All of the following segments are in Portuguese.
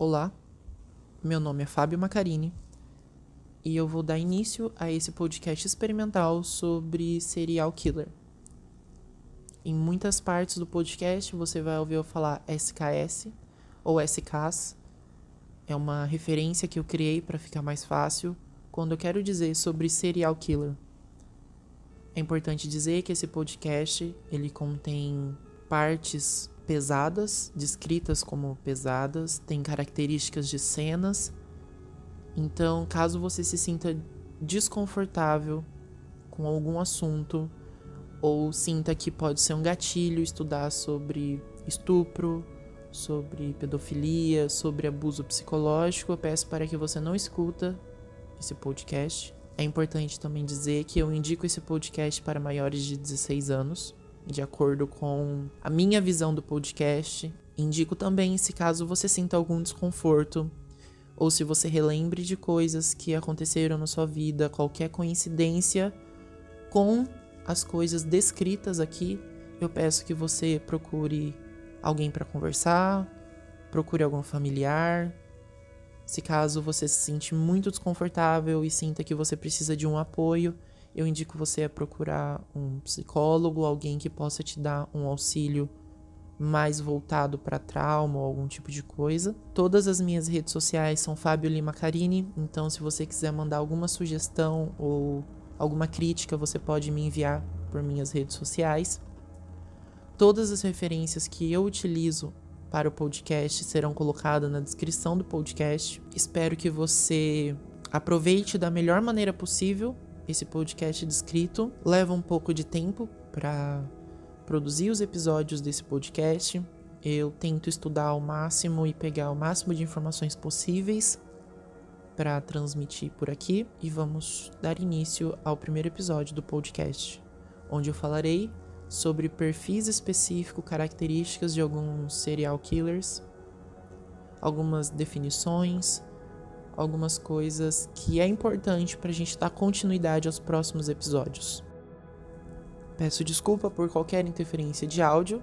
Olá, meu nome é Fábio Macarini e eu vou dar início a esse podcast experimental sobre serial killer. Em muitas partes do podcast você vai ouvir eu falar SKS ou SKs. É uma referência que eu criei para ficar mais fácil quando eu quero dizer sobre serial killer. É importante dizer que esse podcast ele contém partes pesadas, descritas como pesadas, tem características de cenas. Então, caso você se sinta desconfortável com algum assunto ou sinta que pode ser um gatilho estudar sobre estupro, sobre pedofilia, sobre abuso psicológico, eu peço para que você não escuta esse podcast. É importante também dizer que eu indico esse podcast para maiores de 16 anos de acordo com a minha visão do podcast. Indico também se caso você sinta algum desconforto ou se você relembre de coisas que aconteceram na sua vida, qualquer coincidência com as coisas descritas aqui, eu peço que você procure alguém para conversar, procure algum familiar. Se caso você se sente muito desconfortável e sinta que você precisa de um apoio, eu indico você a procurar um psicólogo, alguém que possa te dar um auxílio mais voltado para trauma ou algum tipo de coisa. Todas as minhas redes sociais são Fábio Lima Carini, então se você quiser mandar alguma sugestão ou alguma crítica, você pode me enviar por minhas redes sociais. Todas as referências que eu utilizo para o podcast serão colocadas na descrição do podcast. Espero que você aproveite da melhor maneira possível esse podcast descrito. Leva um pouco de tempo para produzir os episódios desse podcast. Eu tento estudar ao máximo e pegar o máximo de informações possíveis para transmitir por aqui e vamos dar início ao primeiro episódio do podcast, onde eu falarei sobre perfis específicos, características de alguns serial killers, algumas definições, algumas coisas que é importante para a gente dar continuidade aos próximos episódios. Peço desculpa por qualquer interferência de áudio,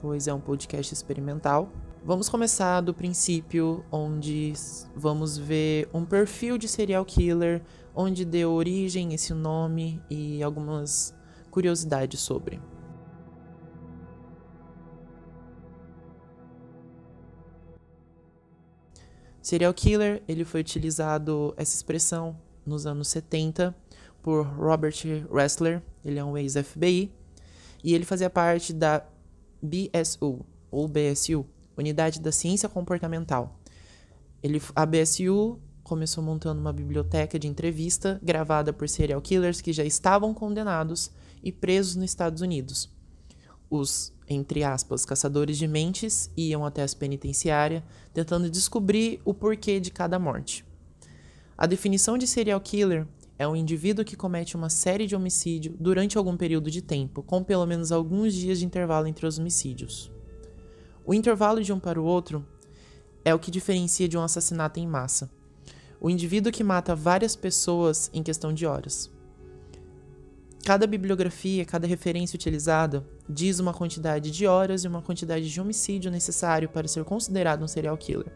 pois é um podcast experimental. Vamos começar do princípio, onde vamos ver um perfil de serial killer, onde deu origem esse nome e algumas curiosidades sobre. Serial killer, ele foi utilizado essa expressão nos anos 70 por Robert Ressler, ele é um ex-FBI, e ele fazia parte da BSU, ou BSU, Unidade da Ciência Comportamental. Ele, a BSU começou montando uma biblioteca de entrevista gravada por serial killers que já estavam condenados e presos nos Estados Unidos. Os entre aspas, caçadores de mentes iam até as penitenciárias tentando descobrir o porquê de cada morte. A definição de serial killer é um indivíduo que comete uma série de homicídios durante algum período de tempo, com pelo menos alguns dias de intervalo entre os homicídios. O intervalo de um para o outro é o que diferencia de um assassinato em massa. O indivíduo que mata várias pessoas em questão de horas. Cada bibliografia, cada referência utilizada diz uma quantidade de horas e uma quantidade de homicídio necessário para ser considerado um serial killer.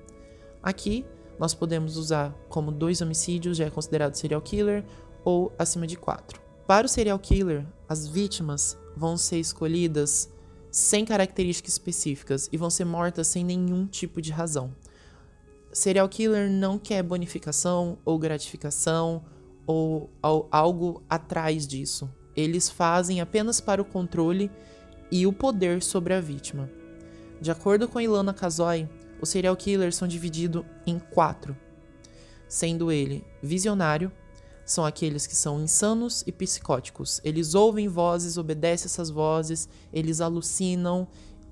Aqui, nós podemos usar como dois homicídios já é considerado serial killer ou acima de quatro. Para o serial killer, as vítimas vão ser escolhidas sem características específicas e vão ser mortas sem nenhum tipo de razão. Serial killer não quer bonificação ou gratificação ou algo atrás disso eles fazem apenas para o controle e o poder sobre a vítima. De acordo com Ilana Kazoy, os serial killers são divididos em quatro, sendo ele visionário, são aqueles que são insanos e psicóticos. Eles ouvem vozes, obedecem essas vozes, eles alucinam,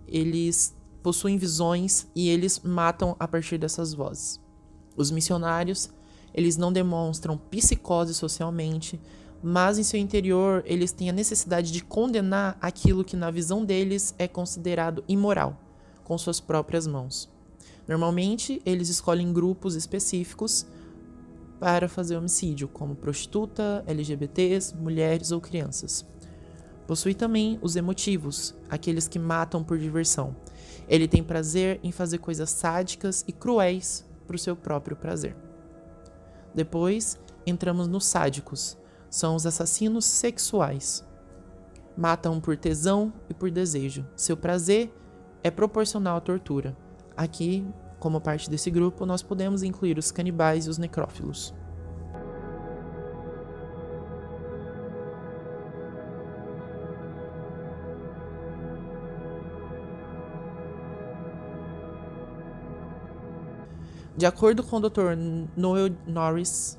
eles possuem visões e eles matam a partir dessas vozes. Os missionários, eles não demonstram psicose socialmente, mas em seu interior eles têm a necessidade de condenar aquilo que na visão deles é considerado imoral, com suas próprias mãos. Normalmente, eles escolhem grupos específicos para fazer homicídio, como prostituta, LGBTs, mulheres ou crianças. Possui também os emotivos, aqueles que matam por diversão. Ele tem prazer em fazer coisas sádicas e cruéis para o seu próprio prazer. Depois, entramos nos sádicos. São os assassinos sexuais. Matam por tesão e por desejo. Seu prazer é proporcional à tortura. Aqui, como parte desse grupo, nós podemos incluir os canibais e os necrófilos. De acordo com o Dr. Noel Norris,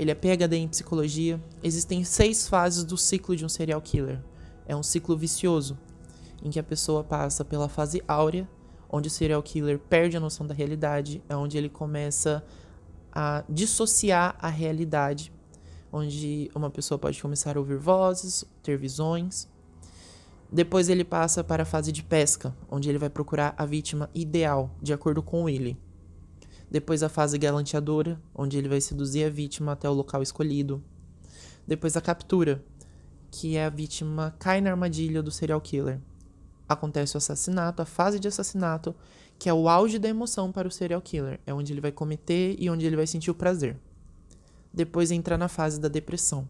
ele é PhD em psicologia, existem seis fases do ciclo de um serial killer. É um ciclo vicioso, em que a pessoa passa pela fase áurea, onde o serial killer perde a noção da realidade, é onde ele começa a dissociar a realidade, onde uma pessoa pode começar a ouvir vozes, ter visões. Depois ele passa para a fase de pesca, onde ele vai procurar a vítima ideal, de acordo com ele. Depois a fase galanteadora, onde ele vai seduzir a vítima até o local escolhido. Depois a captura, que é a vítima cai na armadilha do serial killer. Acontece o assassinato, a fase de assassinato, que é o auge da emoção para o serial killer, é onde ele vai cometer e onde ele vai sentir o prazer. Depois entra na fase da depressão.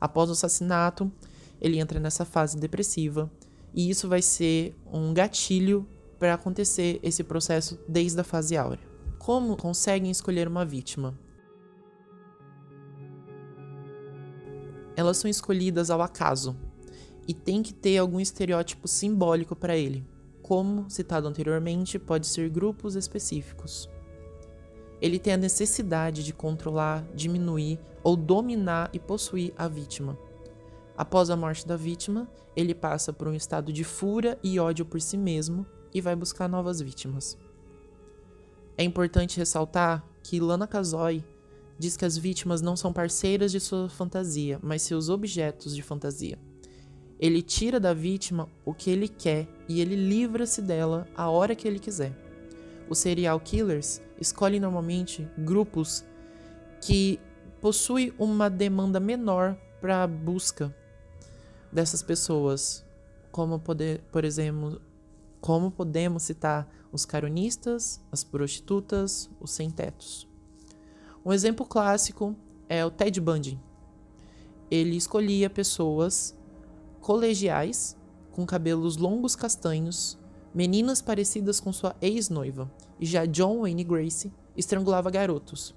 Após o assassinato, ele entra nessa fase depressiva e isso vai ser um gatilho para acontecer esse processo desde a fase áurea. Como conseguem escolher uma vítima? Elas são escolhidas ao acaso e tem que ter algum estereótipo simbólico para ele. Como citado anteriormente, pode ser grupos específicos. Ele tem a necessidade de controlar, diminuir ou dominar e possuir a vítima. Após a morte da vítima, ele passa por um estado de fúria e ódio por si mesmo e vai buscar novas vítimas. É importante ressaltar que Lana Kazoy diz que as vítimas não são parceiras de sua fantasia, mas seus objetos de fantasia. Ele tira da vítima o que ele quer e ele livra-se dela a hora que ele quiser. Os serial killers escolhem normalmente grupos que possuem uma demanda menor para a busca dessas pessoas, como poder, por exemplo, como podemos citar os caronistas, as prostitutas, os sem-tetos. Um exemplo clássico é o Ted Bundy. Ele escolhia pessoas colegiais com cabelos longos castanhos, meninas parecidas com sua ex-noiva, e já John Wayne Grace estrangulava garotos,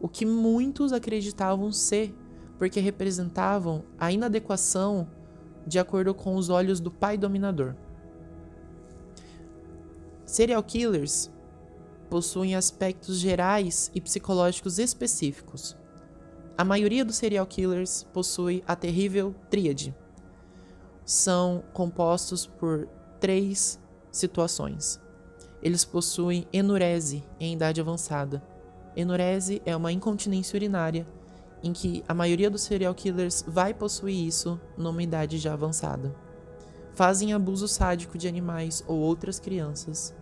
o que muitos acreditavam ser porque representavam a inadequação de acordo com os olhos do pai dominador. Serial killers possuem aspectos gerais e psicológicos específicos. A maioria dos serial killers possui a terrível tríade. São compostos por três situações. Eles possuem enurese em idade avançada. Enurese é uma incontinência urinária em que a maioria dos serial killers vai possuir isso numa idade já avançada. Fazem abuso sádico de animais ou outras crianças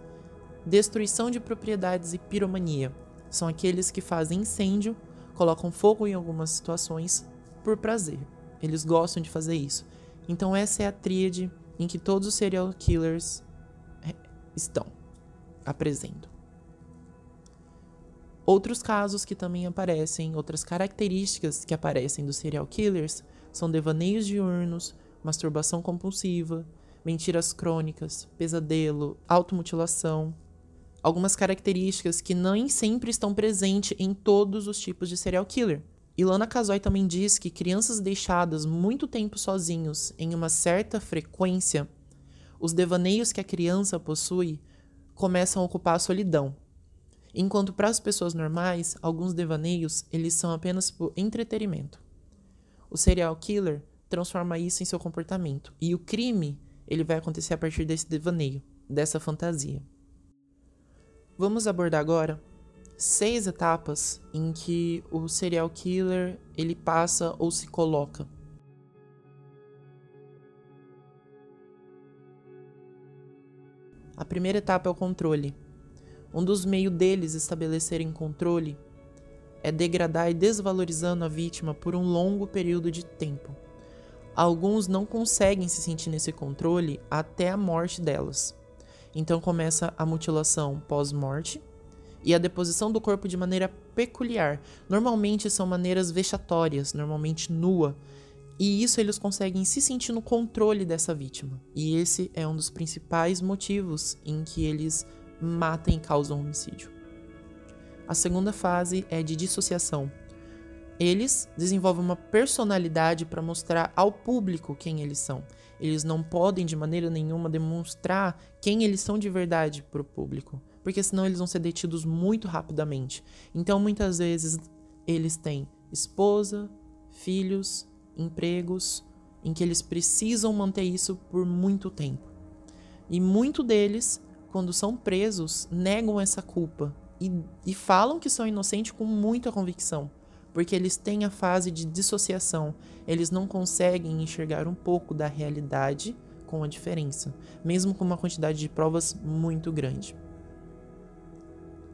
Destruição de propriedades e piromania são aqueles que fazem incêndio, colocam fogo em algumas situações por prazer. Eles gostam de fazer isso. Então essa é a tríade em que todos os serial killers é, estão apresentando. Outros casos que também aparecem, outras características que aparecem dos serial killers são devaneios diurnos, masturbação compulsiva, mentiras crônicas, pesadelo, automutilação, algumas características que nem sempre estão presentes em todos os tipos de serial killer. Ilana Kazoy também diz que crianças deixadas muito tempo sozinhos em uma certa frequência, os devaneios que a criança possui começam a ocupar a solidão. Enquanto para as pessoas normais, alguns devaneios eles são apenas por entretenimento. O serial killer transforma isso em seu comportamento e o crime ele vai acontecer a partir desse devaneio, dessa fantasia. Vamos abordar agora seis etapas em que o serial killer ele passa ou se coloca. A primeira etapa é o controle. Um dos meios deles estabelecerem controle é degradar e desvalorizando a vítima por um longo período de tempo. alguns não conseguem se sentir nesse controle até a morte delas. Então começa a mutilação pós-morte e a deposição do corpo de maneira peculiar. Normalmente são maneiras vexatórias, normalmente nua. E isso eles conseguem se sentir no controle dessa vítima. E esse é um dos principais motivos em que eles matam e causam homicídio. A segunda fase é de dissociação. Eles desenvolvem uma personalidade para mostrar ao público quem eles são. Eles não podem de maneira nenhuma demonstrar quem eles são de verdade para o público, porque senão eles vão ser detidos muito rapidamente. Então, muitas vezes, eles têm esposa, filhos, empregos, em que eles precisam manter isso por muito tempo. E muito deles, quando são presos, negam essa culpa e, e falam que são inocentes com muita convicção porque eles têm a fase de dissociação. Eles não conseguem enxergar um pouco da realidade com a diferença, mesmo com uma quantidade de provas muito grande.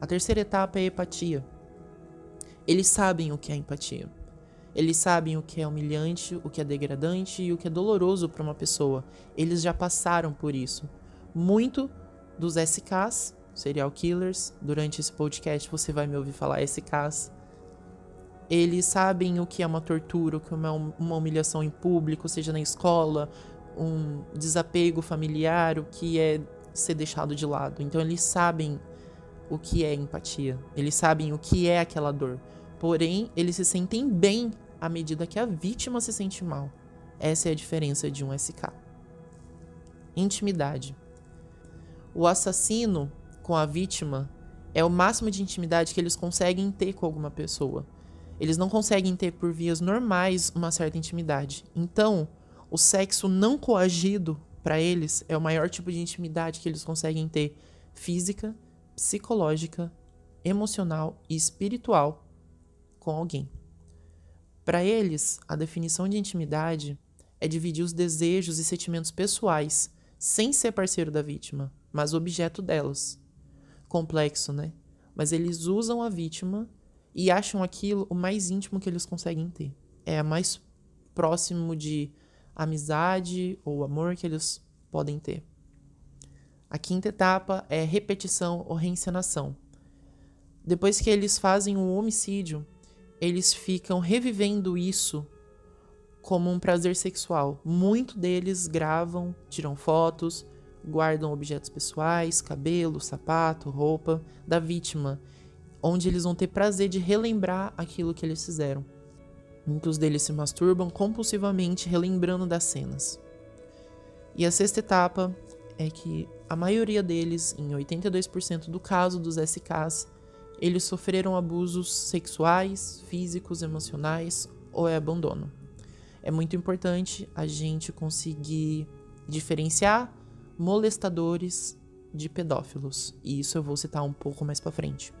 A terceira etapa é a empatia. Eles sabem o que é empatia. Eles sabem o que é humilhante, o que é degradante e o que é doloroso para uma pessoa. Eles já passaram por isso. Muito dos SKs, serial killers, durante esse podcast você vai me ouvir falar SKs, eles sabem o que é uma tortura, o que é uma humilhação em público, seja na escola, um desapego familiar, o que é ser deixado de lado. Então eles sabem o que é empatia, eles sabem o que é aquela dor. Porém, eles se sentem bem à medida que a vítima se sente mal. Essa é a diferença de um SK. Intimidade. O assassino com a vítima é o máximo de intimidade que eles conseguem ter com alguma pessoa. Eles não conseguem ter por vias normais uma certa intimidade. Então, o sexo não coagido para eles é o maior tipo de intimidade que eles conseguem ter física, psicológica, emocional e espiritual com alguém. Para eles, a definição de intimidade é dividir os desejos e sentimentos pessoais sem ser parceiro da vítima, mas objeto delas. Complexo, né? Mas eles usam a vítima e acham aquilo o mais íntimo que eles conseguem ter. É mais próximo de amizade ou amor que eles podem ter. A quinta etapa é repetição ou reencenação. Depois que eles fazem o um homicídio, eles ficam revivendo isso como um prazer sexual. Muito deles gravam, tiram fotos, guardam objetos pessoais, cabelo, sapato, roupa da vítima onde eles vão ter prazer de relembrar aquilo que eles fizeram. Muitos deles se masturbam compulsivamente relembrando das cenas. E a sexta etapa é que a maioria deles, em 82% do caso dos SKs, eles sofreram abusos sexuais, físicos, emocionais ou é abandono. É muito importante a gente conseguir diferenciar molestadores de pedófilos, e isso eu vou citar um pouco mais para frente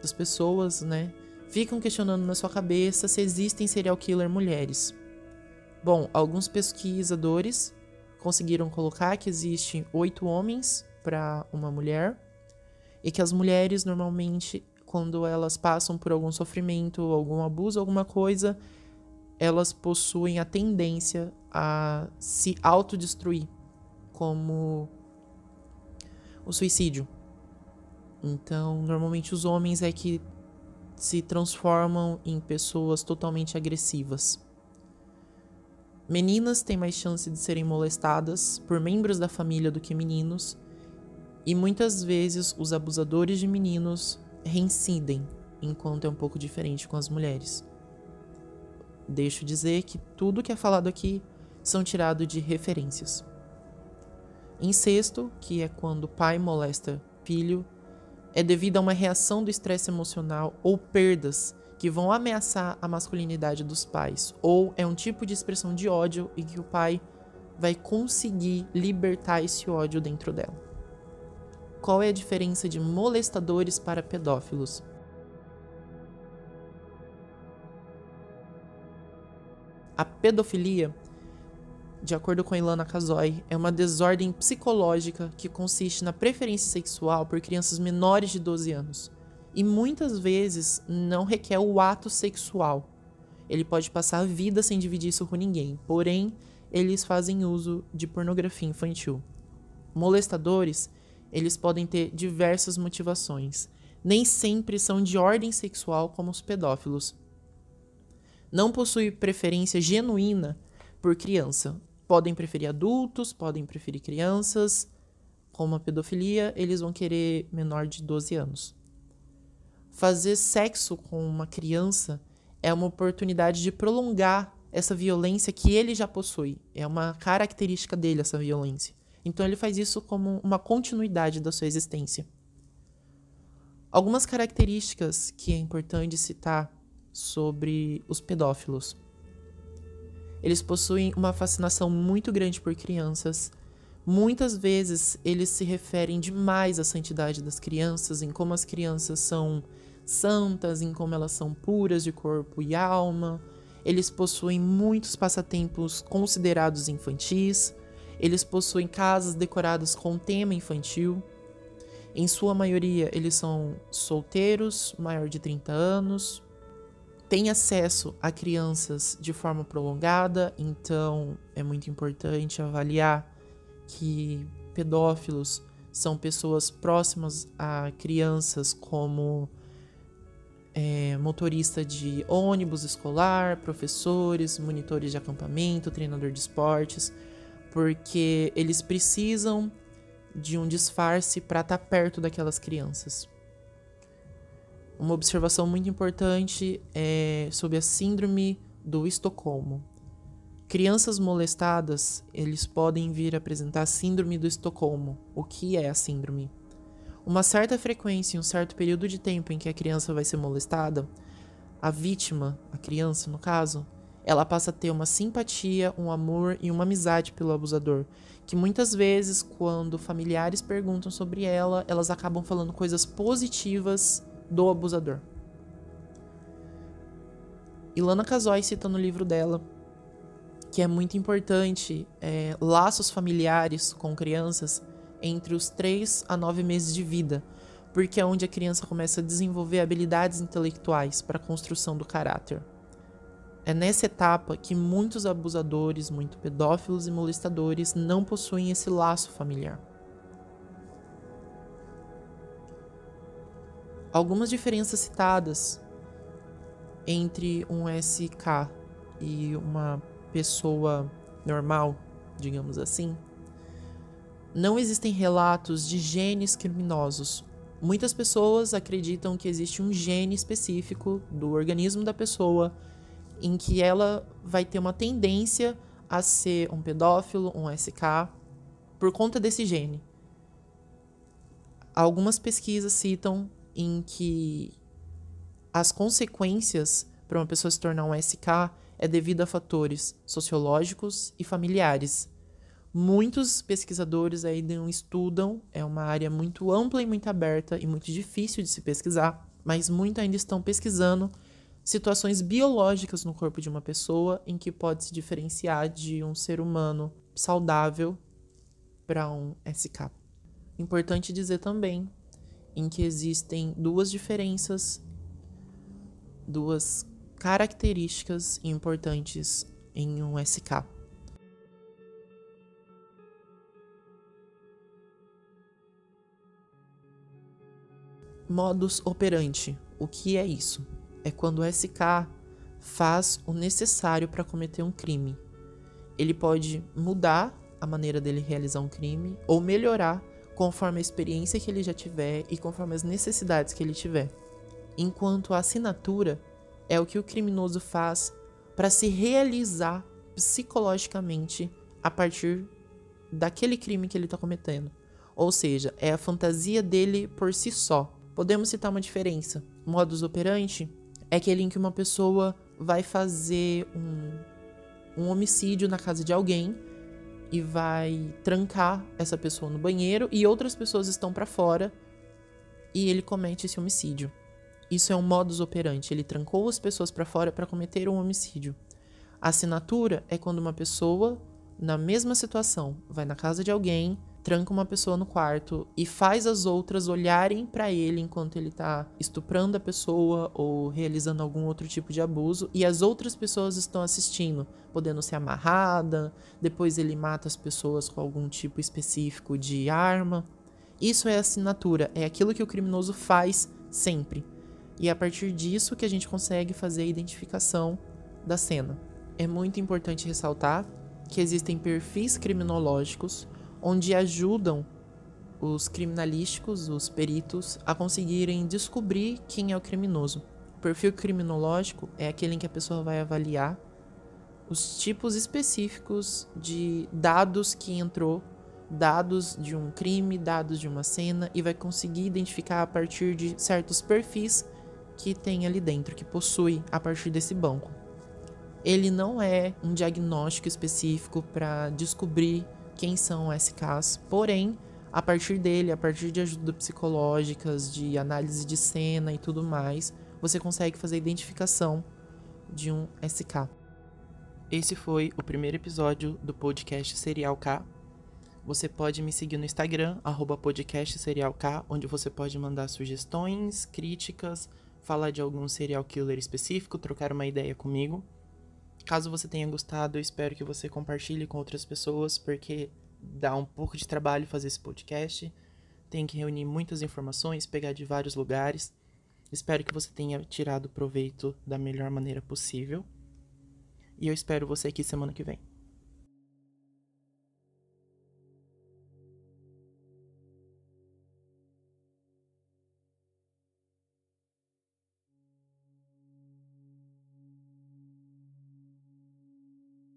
das pessoas, né, ficam questionando na sua cabeça se existem serial killer mulheres. Bom, alguns pesquisadores conseguiram colocar que existem oito homens para uma mulher e que as mulheres normalmente, quando elas passam por algum sofrimento, algum abuso, alguma coisa, elas possuem a tendência a se autodestruir, como o suicídio. Então, normalmente os homens é que se transformam em pessoas totalmente agressivas. Meninas têm mais chance de serem molestadas por membros da família do que meninos, e muitas vezes os abusadores de meninos reincidem, enquanto é um pouco diferente com as mulheres. Deixo dizer que tudo que é falado aqui são tirados de referências. Incesto, que é quando pai molesta filho, é devido a uma reação do estresse emocional ou perdas que vão ameaçar a masculinidade dos pais, ou é um tipo de expressão de ódio e que o pai vai conseguir libertar esse ódio dentro dela. Qual é a diferença de molestadores para pedófilos? A pedofilia de acordo com Ilana Kazoy, é uma desordem psicológica que consiste na preferência sexual por crianças menores de 12 anos e muitas vezes não requer o ato sexual. ele pode passar a vida sem dividir isso com ninguém. Porém, eles fazem uso de pornografia infantil. Molestadores, eles podem ter diversas motivações. Nem sempre são de ordem sexual como os pedófilos. Não possui preferência genuína por criança. Podem preferir adultos, podem preferir crianças. Como a pedofilia, eles vão querer menor de 12 anos. Fazer sexo com uma criança é uma oportunidade de prolongar essa violência que ele já possui. É uma característica dele, essa violência. Então ele faz isso como uma continuidade da sua existência. Algumas características que é importante citar sobre os pedófilos. Eles possuem uma fascinação muito grande por crianças. Muitas vezes eles se referem demais à santidade das crianças, em como as crianças são santas, em como elas são puras de corpo e alma. Eles possuem muitos passatempos considerados infantis. Eles possuem casas decoradas com tema infantil. Em sua maioria, eles são solteiros, maior de 30 anos, têm acesso a crianças de forma prolongada, então é muito importante avaliar que pedófilos são pessoas próximas a crianças como é, motorista de ônibus escolar, professores, monitores de acampamento, treinador de esportes, porque eles precisam de um disfarce para estar tá perto daquelas crianças. Uma observação muito importante é sobre a síndrome do Estocolmo. Crianças molestadas, eles podem vir apresentar síndrome do Estocolmo. O que é a síndrome? uma certa frequência em um certo período de tempo em que a criança vai ser molestada, a vítima, a criança no caso, ela passa a ter uma simpatia, um amor e uma amizade pelo abusador, que muitas vezes, quando familiares perguntam sobre ela, elas acabam falando coisas positivas do abusador. Ilana Casoy cita no livro dela que é muito importante é, laços familiares com crianças entre os 3 a 9 meses de vida, porque é onde a criança começa a desenvolver habilidades intelectuais para a construção do caráter. É nessa etapa que muitos abusadores, muito pedófilos e molestadores não possuem esse laço familiar. Algumas diferenças citadas entre um SK e uma pessoa normal, digamos assim, não existem relatos de genes criminosos. Muitas pessoas acreditam que existe um gene específico do organismo da pessoa em que ela vai ter uma tendência a ser um pedófilo, um SK, por conta desse gene. Algumas pesquisas citam em que as consequências para uma pessoa se tornar um SK é devido a fatores sociológicos e familiares. Muitos pesquisadores ainda estudam, é uma área muito ampla e muito aberta e muito difícil de se pesquisar, mas muitos ainda estão pesquisando situações biológicas no corpo de uma pessoa em que pode se diferenciar de um ser humano saudável para um SK. Importante dizer também em que existem duas diferenças, duas características importantes em um SK. modus operandi. O que é isso? É quando o SK faz o necessário para cometer um crime. Ele pode mudar a maneira dele realizar um crime ou melhorar conforme a experiência que ele já tiver e conforme as necessidades que ele tiver. Enquanto a assinatura é o que o criminoso faz para se realizar psicologicamente a partir daquele crime que ele está cometendo. Ou seja, é a fantasia dele por si só. Podemos citar uma diferença. Modus operandi é aquele em que uma pessoa vai fazer um, um homicídio na casa de alguém e vai trancar essa pessoa no banheiro e outras pessoas estão para fora e ele comete esse homicídio. Isso é um modus operandi, ele trancou as pessoas para fora para cometer um homicídio. A assinatura é quando uma pessoa, na mesma situação, vai na casa de alguém, tranca uma pessoa no quarto e faz as outras olharem para ele enquanto ele tá estuprando a pessoa ou realizando algum outro tipo de abuso e as outras pessoas estão assistindo, podendo ser amarrada, depois ele mata as pessoas com algum tipo específico de arma. Isso é assinatura, é aquilo que o criminoso faz sempre. E é a partir disso que a gente consegue fazer a identificação da cena. É muito importante ressaltar que existem perfis criminológicos onde ajudam os criminalísticos, os peritos, a conseguirem descobrir quem é o criminoso. O perfil criminológico é aquele em que a pessoa vai avaliar os tipos específicos de dados que entrou, dados de um crime, dados de uma cena, e vai conseguir identificar a partir de certos perfis que tem ali dentro, que possui a partir desse banco. Ele não é um diagnóstico específico para descobrir quem são SKs, porém, a partir dele, a partir de ajuda psicológicas, de análise de cena e tudo mais, você consegue fazer a identificação de um SK. Esse foi o primeiro episódio do podcast Serial K. Você pode me seguir no Instagram, arroba onde você pode mandar sugestões, críticas, falar de algum serial killer específico, trocar uma ideia comigo. Caso você tenha gostado, eu espero que você compartilhe com outras pessoas, porque dá um pouco de trabalho fazer esse podcast. Tem que reunir muitas informações, pegar de vários lugares. Espero que você tenha tirado proveito da melhor maneira possível. E eu espero você aqui semana que vem.